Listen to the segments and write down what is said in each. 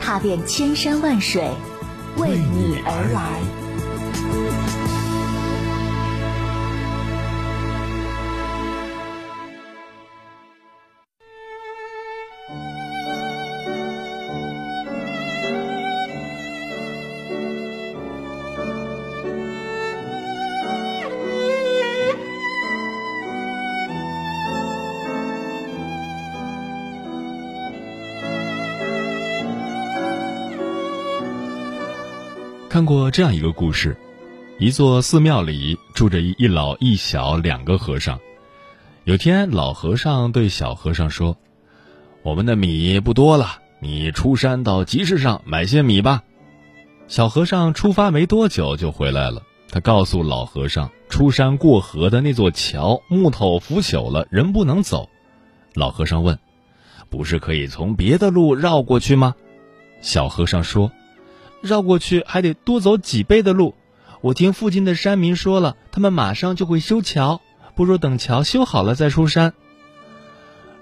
踏遍千山万水，为你而来。看过这样一个故事：一座寺庙里住着一老一小两个和尚。有天，老和尚对小和尚说：“我们的米不多了，你出山到集市上买些米吧。”小和尚出发没多久就回来了。他告诉老和尚，出山过河的那座桥木头腐朽了，人不能走。老和尚问：“不是可以从别的路绕过去吗？”小和尚说。绕过去还得多走几倍的路，我听附近的山民说了，他们马上就会修桥，不如等桥修好了再出山。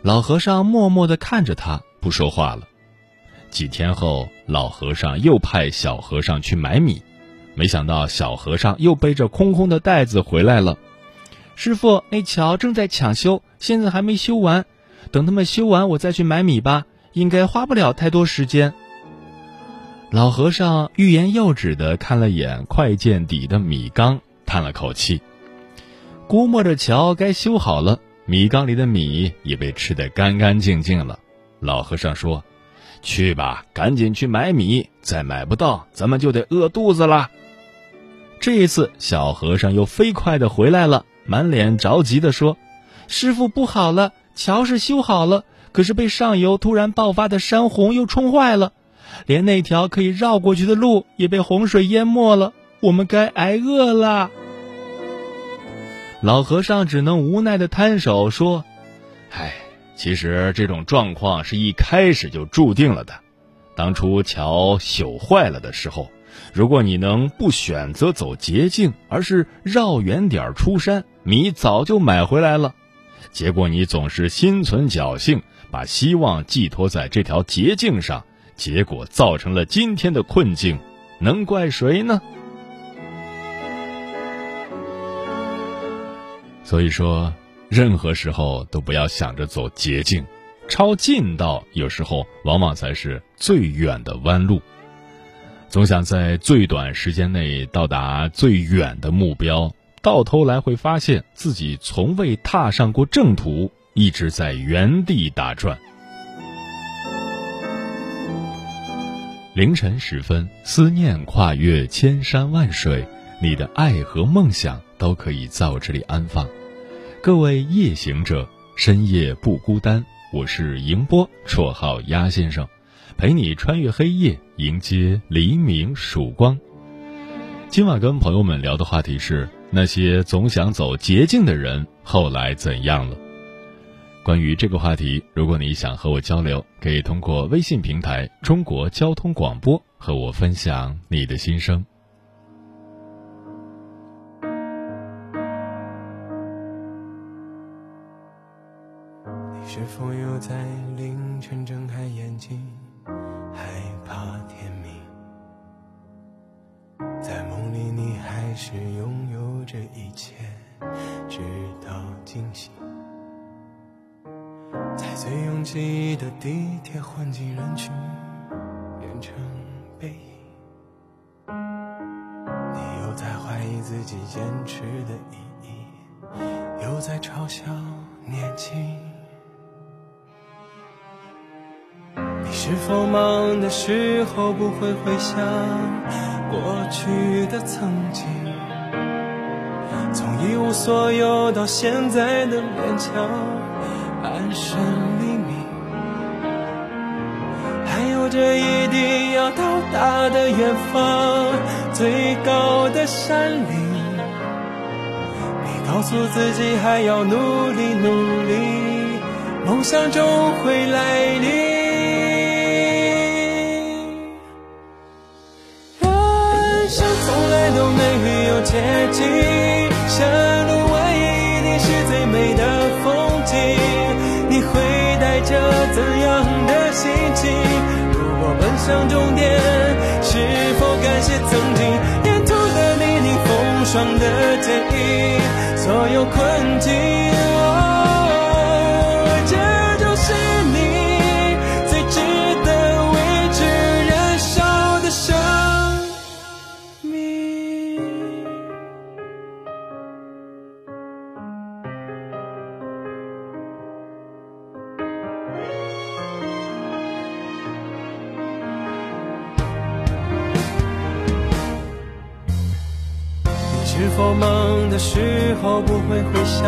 老和尚默默地看着他，不说话了。几天后，老和尚又派小和尚去买米，没想到小和尚又背着空空的袋子回来了。师傅，那桥正在抢修，现在还没修完，等他们修完我再去买米吧，应该花不了太多时间。老和尚欲言又止的看了眼快见底的米缸，叹了口气。估摸着桥该修好了，米缸里的米也被吃得干干净净了。老和尚说：“去吧，赶紧去买米，再买不到，咱们就得饿肚子了。”这一次，小和尚又飞快的回来了，满脸着急的说：“师傅，不好了，桥是修好了，可是被上游突然爆发的山洪又冲坏了。”连那条可以绕过去的路也被洪水淹没了，我们该挨饿了。老和尚只能无奈的摊手说：“唉，其实这种状况是一开始就注定了的。当初桥朽坏了的时候，如果你能不选择走捷径，而是绕远点出山，米早就买回来了。结果你总是心存侥幸，把希望寄托在这条捷径上。”结果造成了今天的困境，能怪谁呢？所以说，任何时候都不要想着走捷径，抄近道有时候往往才是最远的弯路。总想在最短时间内到达最远的目标，到头来会发现自己从未踏上过正途，一直在原地打转。凌晨时分，思念跨越千山万水，你的爱和梦想都可以在我这里安放。各位夜行者，深夜不孤单。我是迎波，绰号鸭先生，陪你穿越黑夜，迎接黎明曙光。今晚跟朋友们聊的话题是：那些总想走捷径的人，后来怎样了？关于这个话题，如果你想和我交流，可以通过微信平台“中国交通广播”和我分享你的心声。你是否又在凌晨睁开眼睛，害怕天明？在梦里，你还是拥有着一切，直到惊醒。在最拥挤的地铁，混进人群，变成背影。你又在怀疑自己坚持的意义，又在嘲笑年轻。你是否忙的时候不会回想过去的曾经？从一无所有到现在的勉强。安身立命，还有有着一定要到达的远方，最高的山岭。你告诉自己还要努力努力，梦想终会来临。人生从来都没有捷径，向终点，是否感谢曾经沿途的泥泞风霜的剪影，所有困境？的时候不会回想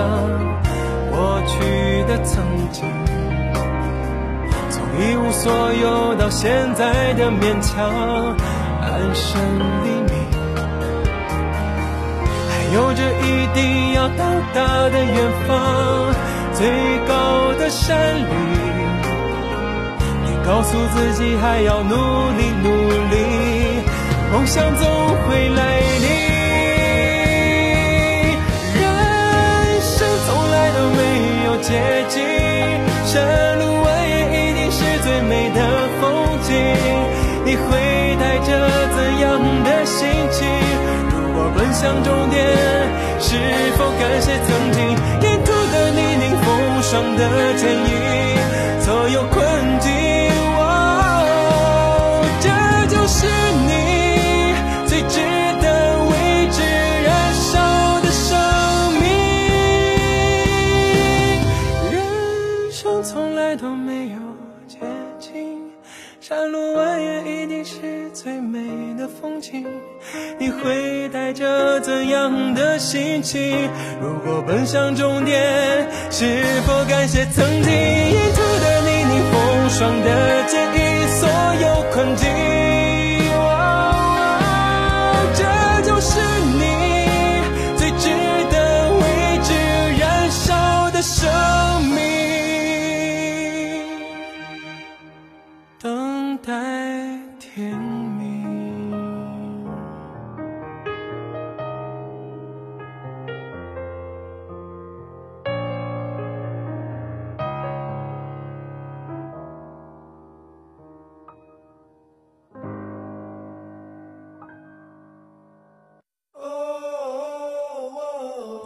过去的曾经？从一无所有到现在的勉强安身立命，还有着一定要到达的远方，最高的山岭。你告诉自己还要努力努力，梦想总会来临。接近，山路蜿蜒一定是最美的风景。你会带着怎样的心情？如果奔向终点，是否感谢曾经沿途的泥泞风霜的剪影，的心情？如果奔向终点，是否感谢曾经沿途的泥泞风霜的坚毅，所有困境？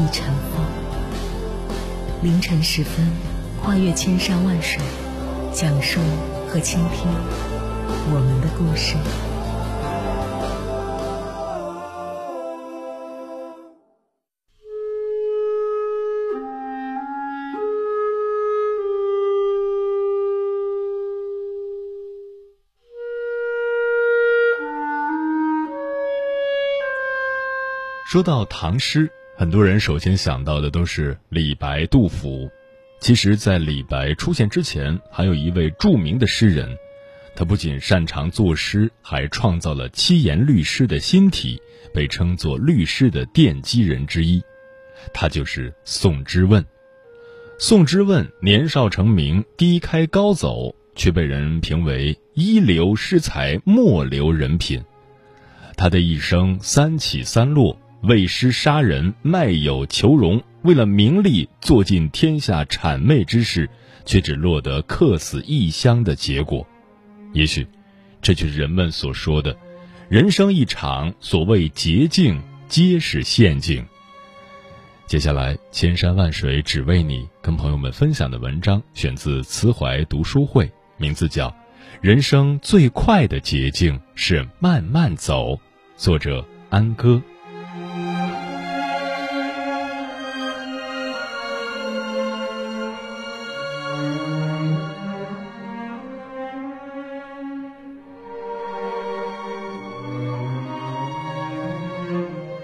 一尘封。凌晨时分，跨越千山万水，讲述和倾听我们的故事。说到唐诗，很多人首先想到的都是李白、杜甫。其实，在李白出现之前，还有一位著名的诗人，他不仅擅长作诗，还创造了七言律诗的新体，被称作律诗的奠基人之一。他就是宋之问。宋之问年少成名，低开高走，却被人评为一流诗才，末流人品。他的一生三起三落。为师杀人，卖友求荣，为了名利做尽天下谄媚之事，却只落得客死异乡的结果。也许，这就是人们所说的“人生一场，所谓捷径皆是陷阱”。接下来，千山万水只为你，跟朋友们分享的文章选自慈怀读书会，名字叫《人生最快的捷径是慢慢走。作者安歌。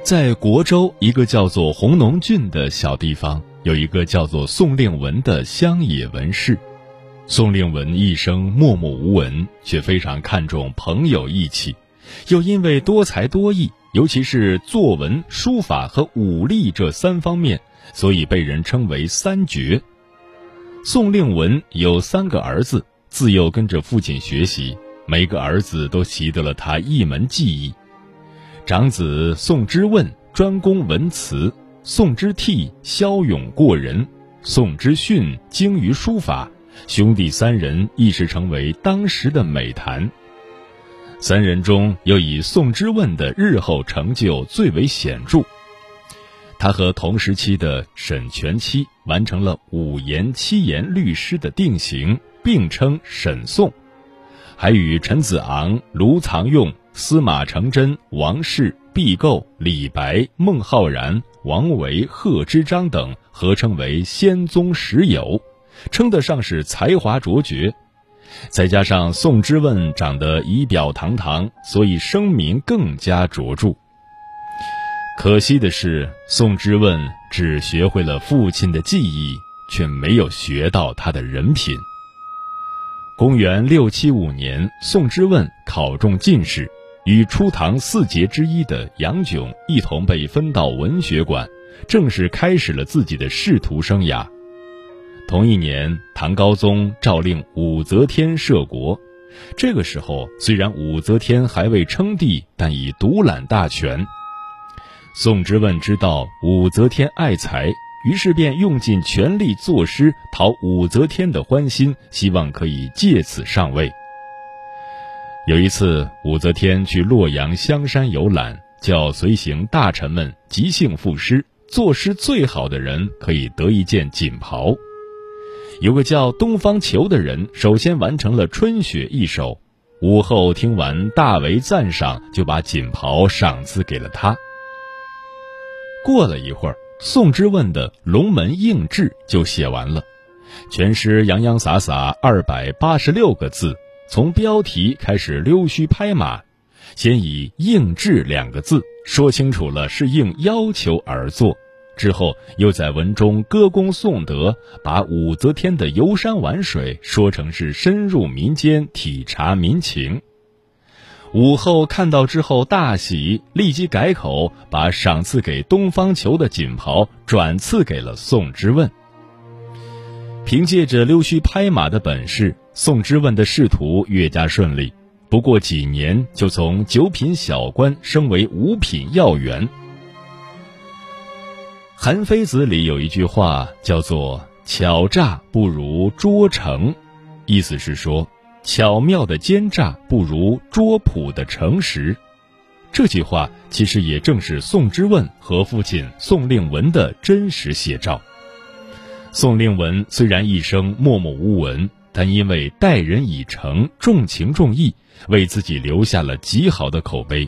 在国州一个叫做红农郡的小地方，有一个叫做宋令文的乡野文士。宋令文一生默默无闻，却非常看重朋友义气，又因为多才多艺，尤其是作文、书法和武力这三方面，所以被人称为三绝。宋令文有三个儿子，自幼跟着父亲学习，每个儿子都习得了他一门技艺。长子宋之问专攻文辞，宋之悌骁勇过人，宋之训精于书法。兄弟三人一时成为当时的美谈。三人中，又以宋之问的日后成就最为显著。他和同时期的沈佺期完成了五言七言律诗的定型，并称沈宋。还与陈子昂、卢藏用。司马承祯、王氏、毕构、李白、孟浩然、王维、贺知章等合称为仙宗十友，称得上是才华卓绝。再加上宋之问长得仪表堂堂，所以声名更加卓著。可惜的是，宋之问只学会了父亲的技艺，却没有学到他的人品。公元六七五年，宋之问考中进士。与初唐四杰之一的杨炯一同被分到文学馆，正式开始了自己的仕途生涯。同一年，唐高宗诏令武则天摄国。这个时候，虽然武则天还未称帝，但已独揽大权。宋之问知道武则天爱才，于是便用尽全力作诗讨武则天的欢心，希望可以借此上位。有一次，武则天去洛阳香山游览，叫随行大臣们即兴赋诗，作诗最好的人可以得一件锦袍。有个叫东方虬的人，首先完成了《春雪》一首，武后听完大为赞赏，就把锦袍赏赐给了他。过了一会儿，宋之问的《龙门应制》就写完了，全诗洋洋洒洒二百八十六个字。从标题开始溜须拍马，先以“应制”两个字说清楚了是应要求而作，之后又在文中歌功颂德，把武则天的游山玩水说成是深入民间体察民情。武后看到之后大喜，立即改口，把赏赐给东方虬的锦袍转赐给了宋之问。凭借着溜须拍马的本事。宋之问的仕途越加顺利，不过几年就从九品小官升为五品要员。《韩非子》里有一句话叫做“巧诈不如拙诚”，意思是说，巧妙的奸诈不如拙朴的诚实。这句话其实也正是宋之问和父亲宋令文的真实写照。宋令文虽然一生默默无闻。但因为待人以诚、重情重义，为自己留下了极好的口碑。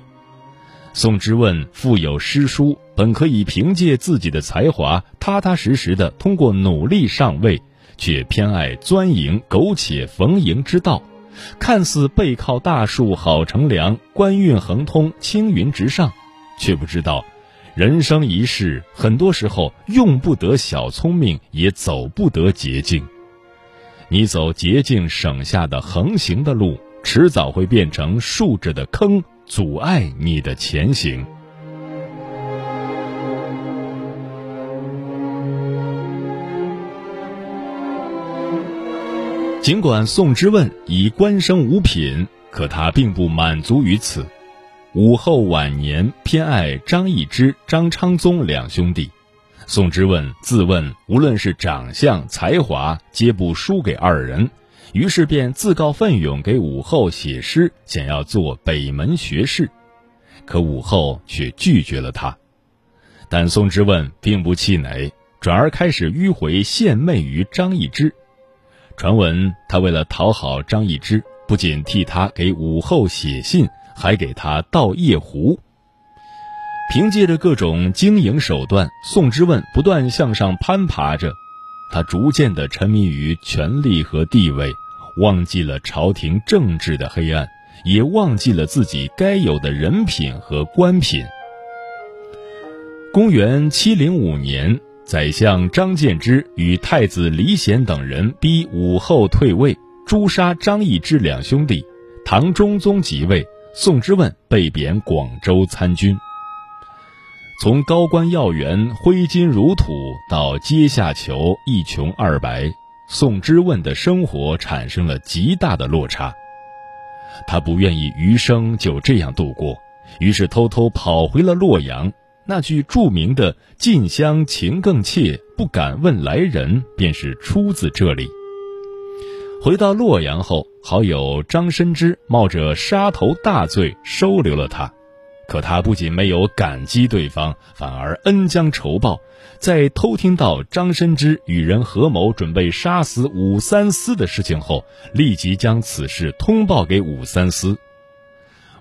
宋之问富有诗书，本可以凭借自己的才华，踏踏实实的通过努力上位，却偏爱钻营苟且逢迎之道，看似背靠大树好乘凉，官运亨通，青云直上，却不知道，人生一世，很多时候用不得小聪明，也走不得捷径。你走捷径省下的横行的路，迟早会变成竖着的坑，阻碍你的前行。尽管宋之问已官升五品，可他并不满足于此。武后晚年偏爱张易之、张昌宗两兄弟。宋之问自问，无论是长相、才华，皆不输给二人，于是便自告奋勇给武后写诗，想要做北门学士。可武后却拒绝了他。但宋之问并不气馁，转而开始迂回献媚于张易之。传闻他为了讨好张易之，不仅替他给武后写信，还给他倒夜壶。凭借着各种经营手段，宋之问不断向上攀爬着，他逐渐的沉迷于权力和地位，忘记了朝廷政治的黑暗，也忘记了自己该有的人品和官品。公元七零五年，宰相张建之与太子李显等人逼武后退位，诛杀张易之两兄弟。唐中宗即位，宋之问被贬广州参军。从高官要员挥金如土到阶下囚一穷二白，宋之问的生活产生了极大的落差。他不愿意余生就这样度过，于是偷偷跑回了洛阳。那句著名的“近乡情更怯，不敢问来人”便是出自这里。回到洛阳后，好友张申之冒着杀头大罪收留了他，可他不仅没有感激对方，反而恩将仇报，在偷听到张申之与人合谋准备杀死武三思的事情后，立即将此事通报给武三思。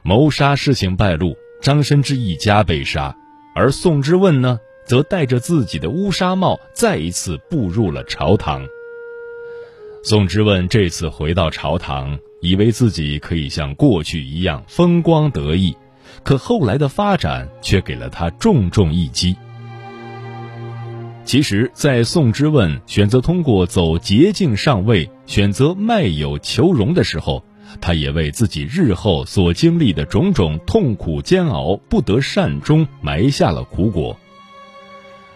谋杀事情败露，张申之一家被杀。而宋之问呢，则戴着自己的乌纱帽，再一次步入了朝堂。宋之问这次回到朝堂，以为自己可以像过去一样风光得意，可后来的发展却给了他重重一击。其实，在宋之问选择通过走捷径上位，选择卖友求荣的时候。他也为自己日后所经历的种种痛苦煎熬不得善终埋下了苦果。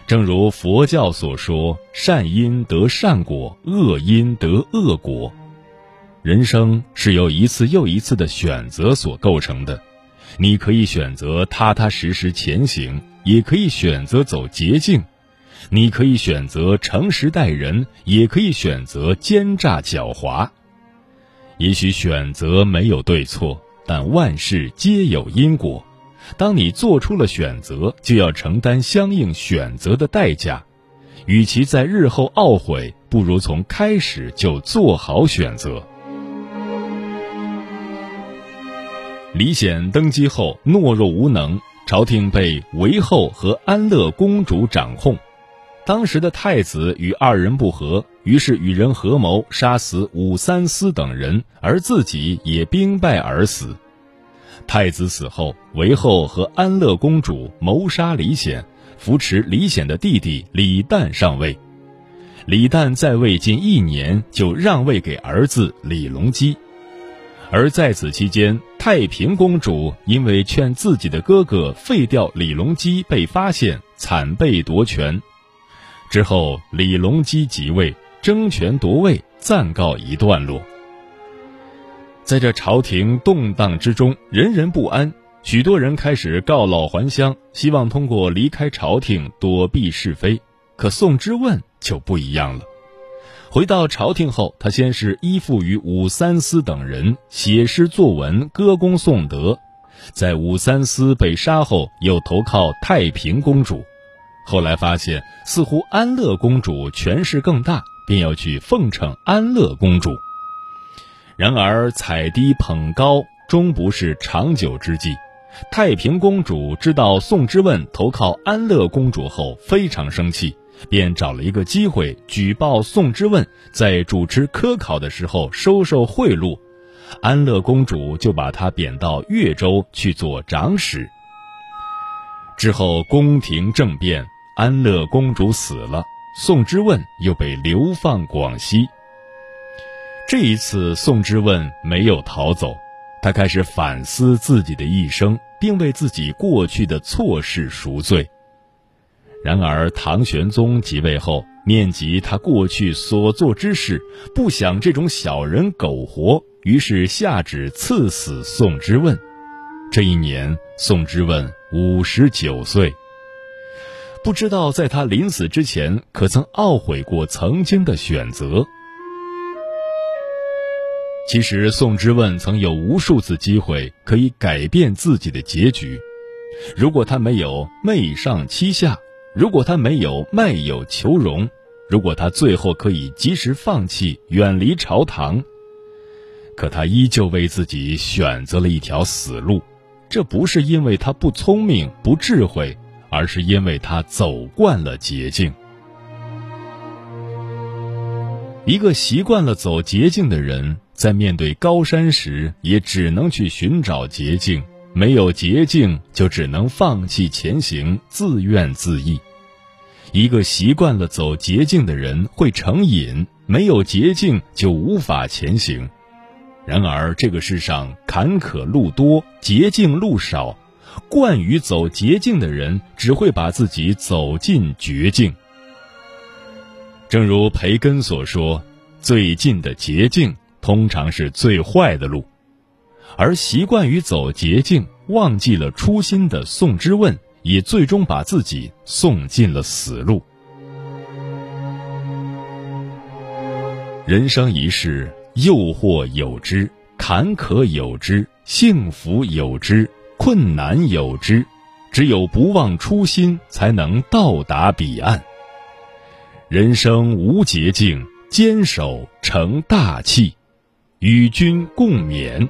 正如佛教所说：“善因得善果，恶因得恶果。”人生是由一次又一次的选择所构成的。你可以选择踏踏实实前行，也可以选择走捷径；你可以选择诚实待人，也可以选择奸诈狡猾。也许选择没有对错，但万事皆有因果。当你做出了选择，就要承担相应选择的代价。与其在日后懊悔，不如从开始就做好选择。李显登基后懦弱无能，朝廷被韦后和安乐公主掌控。当时的太子与二人不和，于是与人合谋杀死武三思等人，而自己也兵败而死。太子死后，韦后和安乐公主谋杀李显，扶持李显的弟弟李旦上位。李旦在位近一年，就让位给儿子李隆基。而在此期间，太平公主因为劝自己的哥哥废掉李隆基，被发现，惨被夺权。之后，李隆基即位，争权夺位，暂告一段落。在这朝廷动荡之中，人人不安，许多人开始告老还乡，希望通过离开朝廷躲避是非。可宋之问就不一样了。回到朝廷后，他先是依附于武三思等人，写诗作文，歌功颂德；在武三思被杀后，又投靠太平公主。后来发现，似乎安乐公主权势更大，便要去奉承安乐公主。然而踩低捧高终不是长久之计。太平公主知道宋之问投靠安乐公主后，非常生气，便找了一个机会举报宋之问在主持科考的时候收受贿赂。安乐公主就把他贬到越州去做长史。之后宫廷政变，安乐公主死了，宋之问又被流放广西。这一次，宋之问没有逃走，他开始反思自己的一生，并为自己过去的错事赎罪。然而，唐玄宗即位后，念及他过去所做之事，不想这种小人苟活，于是下旨赐死宋之问。这一年，宋之问。五十九岁，不知道在他临死之前，可曾懊悔过曾经的选择？其实，宋之问曾有无数次机会可以改变自己的结局。如果他没有媚上欺下，如果他没有卖友求荣，如果他最后可以及时放弃，远离朝堂，可他依旧为自己选择了一条死路。这不是因为他不聪明、不智慧，而是因为他走惯了捷径。一个习惯了走捷径的人，在面对高山时，也只能去寻找捷径；没有捷径，就只能放弃前行，自怨自艾。一个习惯了走捷径的人会成瘾，没有捷径就无法前行。然而，这个世上坎坷路多，捷径路少，惯于走捷径的人只会把自己走进绝境。正如培根所说：“最近的捷径通常是最坏的路。”而习惯于走捷径、忘记了初心的宋之问，也最终把自己送进了死路。人生一世。诱惑有之，坎坷有之，幸福有之，困难有之，只有不忘初心，才能到达彼岸。人生无捷径，坚守成大器，与君共勉。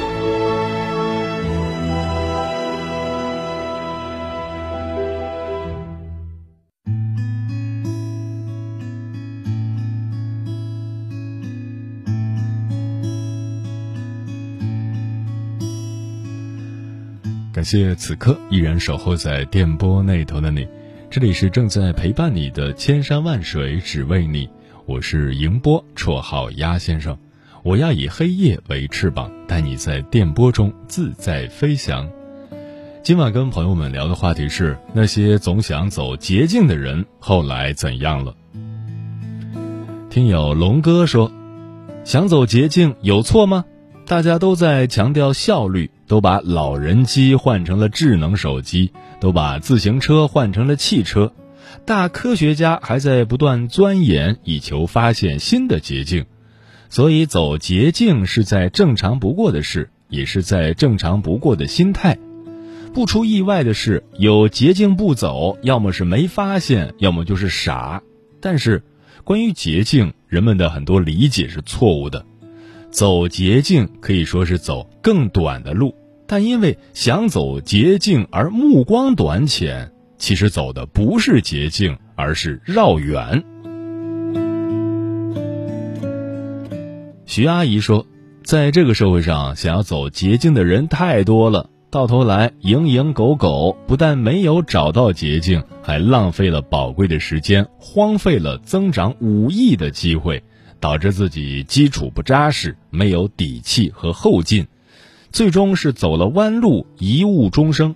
感谢此刻依然守候在电波那头的你，这里是正在陪伴你的千山万水只为你，我是迎波，绰号鸭先生，我要以黑夜为翅膀，带你在电波中自在飞翔。今晚跟朋友们聊的话题是那些总想走捷径的人后来怎样了？听友龙哥说，想走捷径有错吗？大家都在强调效率，都把老人机换成了智能手机，都把自行车换成了汽车，大科学家还在不断钻研，以求发现新的捷径。所以，走捷径是再正常不过的事，也是再正常不过的心态。不出意外的是，有捷径不走，要么是没发现，要么就是傻。但是，关于捷径，人们的很多理解是错误的。走捷径可以说是走更短的路，但因为想走捷径而目光短浅，其实走的不是捷径，而是绕远。徐阿姨说，在这个社会上，想要走捷径的人太多了，到头来蝇营狗苟，不但没有找到捷径，还浪费了宝贵的时间，荒废了增长五亿的机会。导致自己基础不扎实，没有底气和后劲，最终是走了弯路，贻误终生。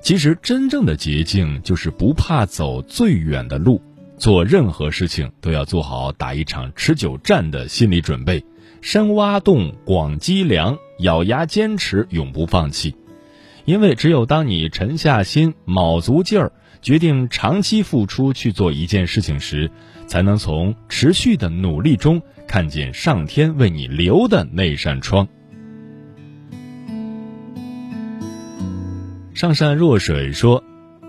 其实，真正的捷径就是不怕走最远的路，做任何事情都要做好打一场持久战的心理准备，深挖洞，广积粮，咬牙坚持，永不放弃。因为只有当你沉下心、卯足劲儿，决定长期付出去做一件事情时，才能从持续的努力中看见上天为你留的那扇窗。上善若水说：“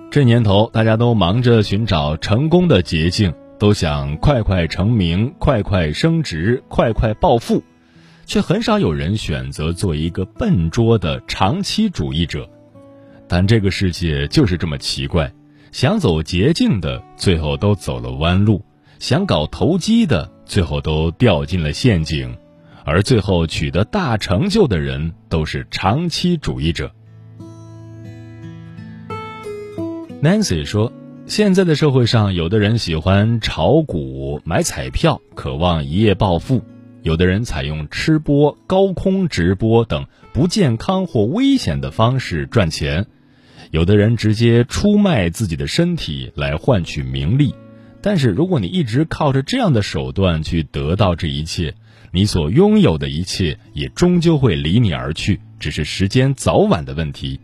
这年头，大家都忙着寻找成功的捷径，都想快快成名、快快升职、快快暴富，却很少有人选择做一个笨拙的长期主义者。但这个世界就是这么奇怪，想走捷径的，最后都走了弯路。”想搞投机的，最后都掉进了陷阱，而最后取得大成就的人，都是长期主义者。Nancy 说：“现在的社会上，有的人喜欢炒股、买彩票，渴望一夜暴富；有的人采用吃播、高空直播等不健康或危险的方式赚钱；有的人直接出卖自己的身体来换取名利。”但是如果你一直靠着这样的手段去得到这一切，你所拥有的一切也终究会离你而去，只是时间早晚的问题。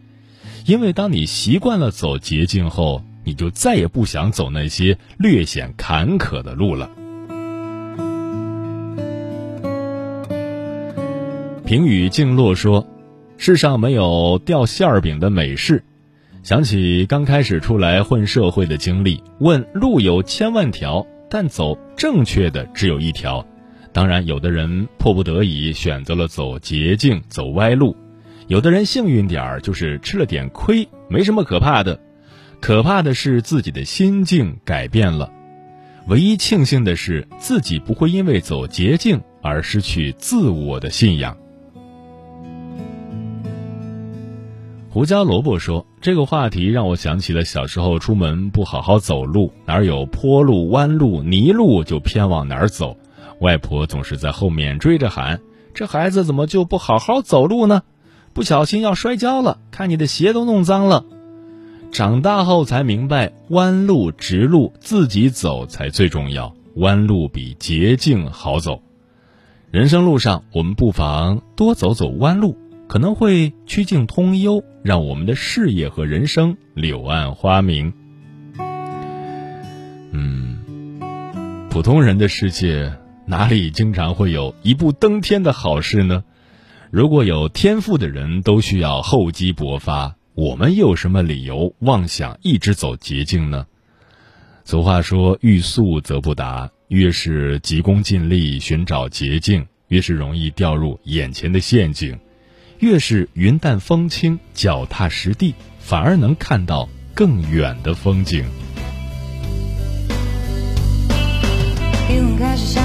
因为当你习惯了走捷径后，你就再也不想走那些略显坎坷的路了。平语静落说：“世上没有掉馅儿饼的美事。”想起刚开始出来混社会的经历，问路有千万条，但走正确的只有一条。当然，有的人迫不得已选择了走捷径、走歪路；有的人幸运点儿，就是吃了点亏，没什么可怕的。可怕的是自己的心境改变了。唯一庆幸的是，自己不会因为走捷径而失去自我的信仰。胡椒萝卜说：“这个话题让我想起了小时候出门不好好走路，哪儿有坡路、弯路、泥路就偏往哪儿走。外婆总是在后面追着喊：‘这孩子怎么就不好好走路呢？不小心要摔跤了，看你的鞋都弄脏了。’长大后才明白，弯路、直路自己走才最重要，弯路比捷径好走。人生路上，我们不妨多走走弯路。”可能会曲径通幽，让我们的事业和人生柳暗花明。嗯，普通人的世界哪里经常会有一步登天的好事呢？如果有天赋的人都需要厚积薄发，我们又有什么理由妄想一直走捷径呢？俗话说：“欲速则不达。”越是急功近利寻找捷径，越是容易掉入眼前的陷阱。越是云淡风轻、脚踏实地，反而能看到更远的风景。云开始